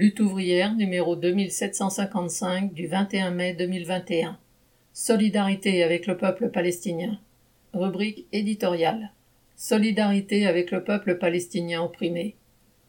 Lutte ouvrière numéro 2755 du 21 mai 2021. Solidarité avec le peuple palestinien. Rubrique éditoriale. Solidarité avec le peuple palestinien opprimé.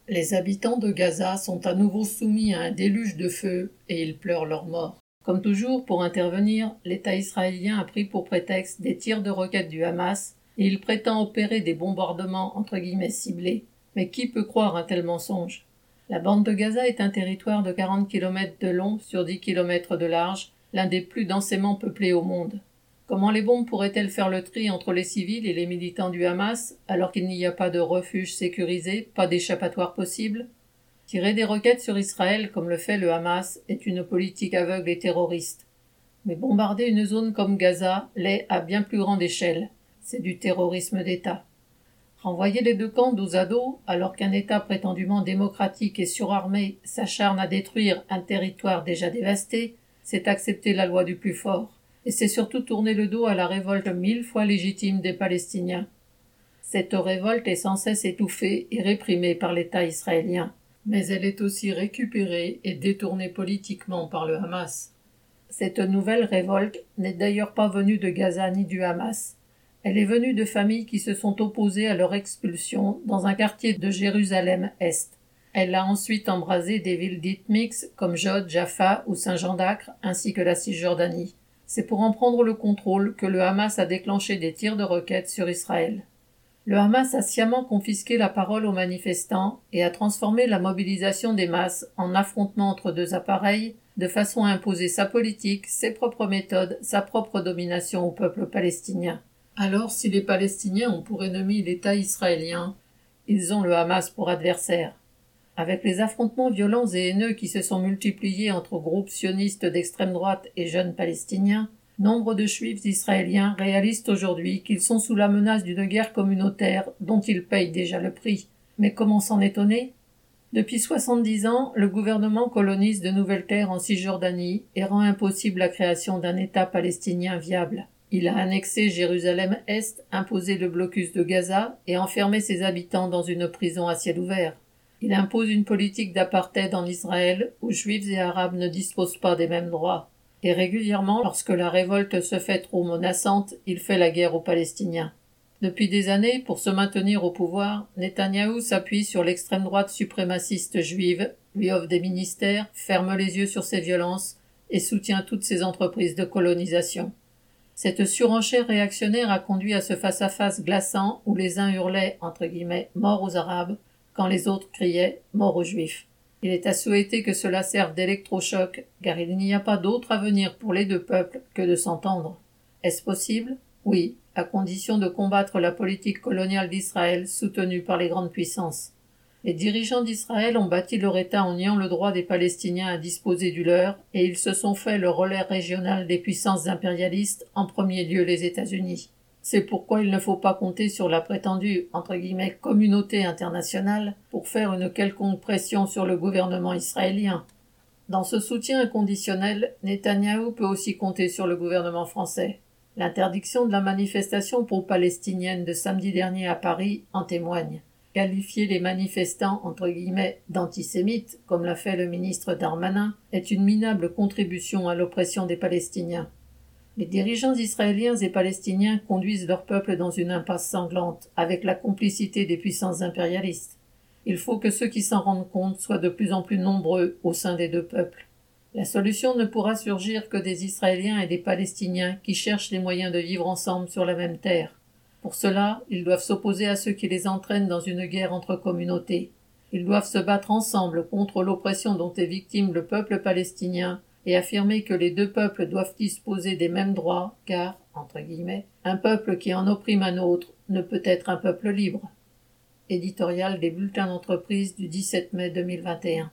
Les habitants de Gaza sont à nouveau soumis à un déluge de feu et ils pleurent leur mort. Comme toujours, pour intervenir, l'État israélien a pris pour prétexte des tirs de roquettes du Hamas et il prétend opérer des bombardements entre guillemets ciblés. Mais qui peut croire un tel mensonge? La bande de Gaza est un territoire de 40 km de long sur 10 km de large, l'un des plus densément peuplés au monde. Comment les bombes pourraient-elles faire le tri entre les civils et les militants du Hamas alors qu'il n'y a pas de refuge sécurisé, pas d'échappatoire possible? Tirer des roquettes sur Israël, comme le fait le Hamas, est une politique aveugle et terroriste. Mais bombarder une zone comme Gaza l'est à bien plus grande échelle. C'est du terrorisme d'État. Renvoyer les deux camps dos à dos, alors qu'un État prétendument démocratique et surarmé s'acharne à détruire un territoire déjà dévasté, c'est accepter la loi du plus fort, et c'est surtout tourner le dos à la révolte mille fois légitime des Palestiniens. Cette révolte est sans cesse étouffée et réprimée par l'État israélien mais elle est aussi récupérée et détournée politiquement par le Hamas. Cette nouvelle révolte n'est d'ailleurs pas venue de Gaza ni du Hamas. Elle est venue de familles qui se sont opposées à leur expulsion dans un quartier de Jérusalem-Est. Elle a ensuite embrasé des villes dites comme Jod, Jaffa ou Saint-Jean d'Acre, ainsi que la Cisjordanie. C'est pour en prendre le contrôle que le Hamas a déclenché des tirs de roquettes sur Israël. Le Hamas a sciemment confisqué la parole aux manifestants et a transformé la mobilisation des masses en affrontement entre deux appareils, de façon à imposer sa politique, ses propres méthodes, sa propre domination au peuple palestinien. Alors si les Palestiniens ont pour ennemi l'État israélien, ils ont le Hamas pour adversaire. Avec les affrontements violents et haineux qui se sont multipliés entre groupes sionistes d'extrême droite et jeunes palestiniens, Nombre de juifs israéliens réalisent aujourd'hui qu'ils sont sous la menace d'une guerre communautaire dont ils payent déjà le prix. Mais comment s'en étonner? Depuis soixante-dix ans, le gouvernement colonise de nouvelles terres en Cisjordanie et rend impossible la création d'un État palestinien viable. Il a annexé Jérusalem-Est, imposé le blocus de Gaza et enfermé ses habitants dans une prison à ciel ouvert. Il impose une politique d'apartheid en Israël où juifs et arabes ne disposent pas des mêmes droits et régulièrement, lorsque la révolte se fait trop menaçante, il fait la guerre aux Palestiniens. Depuis des années, pour se maintenir au pouvoir, Netanyahou s'appuie sur l'extrême droite suprémaciste juive, lui offre des ministères, ferme les yeux sur ses violences et soutient toutes ses entreprises de colonisation. Cette surenchère réactionnaire a conduit à ce face-à-face glaçant où les uns hurlaient entre guillemets mort aux Arabes quand les autres criaient mort aux Juifs. Il est à souhaiter que cela serve d'électrochoc, car il n'y a pas d'autre avenir pour les deux peuples que de s'entendre. Est-ce possible? Oui, à condition de combattre la politique coloniale d'Israël soutenue par les grandes puissances. Les dirigeants d'Israël ont bâti leur État en niant le droit des Palestiniens à disposer du leur, et ils se sont fait le relais régional des puissances impérialistes, en premier lieu les États-Unis. C'est pourquoi il ne faut pas compter sur la prétendue communauté internationale pour faire une quelconque pression sur le gouvernement israélien. Dans ce soutien inconditionnel, Netanyahou peut aussi compter sur le gouvernement français. L'interdiction de la manifestation pro-palestinienne de samedi dernier à Paris en témoigne. Qualifier les manifestants d'antisémites, comme l'a fait le ministre Darmanin, est une minable contribution à l'oppression des Palestiniens. Les dirigeants israéliens et palestiniens conduisent leur peuple dans une impasse sanglante, avec la complicité des puissances impérialistes. Il faut que ceux qui s'en rendent compte soient de plus en plus nombreux au sein des deux peuples. La solution ne pourra surgir que des Israéliens et des Palestiniens qui cherchent les moyens de vivre ensemble sur la même terre. Pour cela, ils doivent s'opposer à ceux qui les entraînent dans une guerre entre communautés. Ils doivent se battre ensemble contre l'oppression dont est victime le peuple palestinien et affirmer que les deux peuples doivent disposer des mêmes droits, car, entre guillemets, un peuple qui en opprime un autre ne peut être un peuple libre. Éditorial des bulletins d'entreprise du 17 mai 2021.